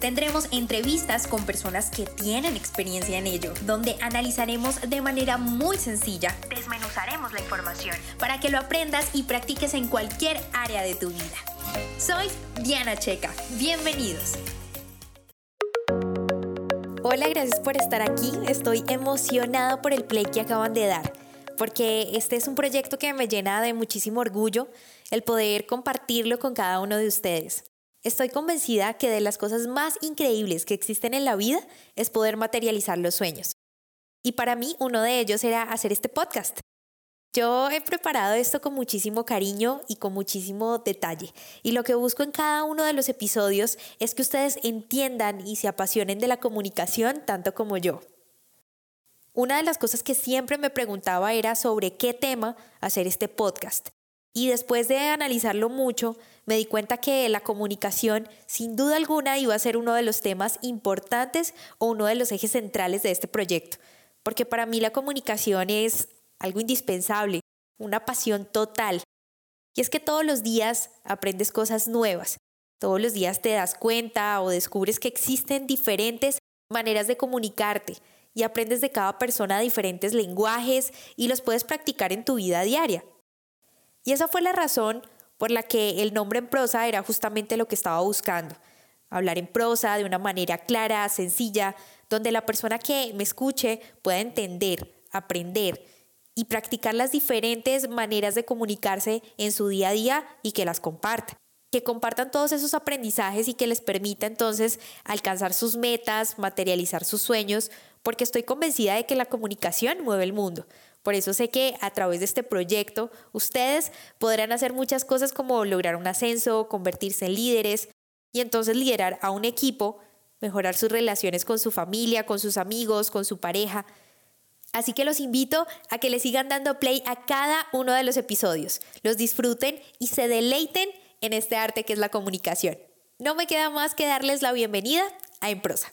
Tendremos entrevistas con personas que tienen experiencia en ello, donde analizaremos de manera muy sencilla, desmenuzaremos la información para que lo aprendas y practiques en cualquier área de tu vida. Soy Diana Checa, bienvenidos. Hola, gracias por estar aquí. Estoy emocionada por el play que acaban de dar, porque este es un proyecto que me llena de muchísimo orgullo el poder compartirlo con cada uno de ustedes. Estoy convencida que de las cosas más increíbles que existen en la vida es poder materializar los sueños. Y para mí uno de ellos era hacer este podcast. Yo he preparado esto con muchísimo cariño y con muchísimo detalle. Y lo que busco en cada uno de los episodios es que ustedes entiendan y se apasionen de la comunicación tanto como yo. Una de las cosas que siempre me preguntaba era sobre qué tema hacer este podcast. Y después de analizarlo mucho, me di cuenta que la comunicación sin duda alguna iba a ser uno de los temas importantes o uno de los ejes centrales de este proyecto, porque para mí la comunicación es algo indispensable, una pasión total. Y es que todos los días aprendes cosas nuevas, todos los días te das cuenta o descubres que existen diferentes maneras de comunicarte y aprendes de cada persona diferentes lenguajes y los puedes practicar en tu vida diaria. Y esa fue la razón por la que el nombre en prosa era justamente lo que estaba buscando. Hablar en prosa de una manera clara, sencilla, donde la persona que me escuche pueda entender, aprender y practicar las diferentes maneras de comunicarse en su día a día y que las comparta. Que compartan todos esos aprendizajes y que les permita entonces alcanzar sus metas, materializar sus sueños, porque estoy convencida de que la comunicación mueve el mundo. Por eso sé que a través de este proyecto ustedes podrán hacer muchas cosas como lograr un ascenso, convertirse en líderes y entonces liderar a un equipo, mejorar sus relaciones con su familia, con sus amigos, con su pareja. Así que los invito a que le sigan dando play a cada uno de los episodios, los disfruten y se deleiten en este arte que es la comunicación. No me queda más que darles la bienvenida a En Prosa.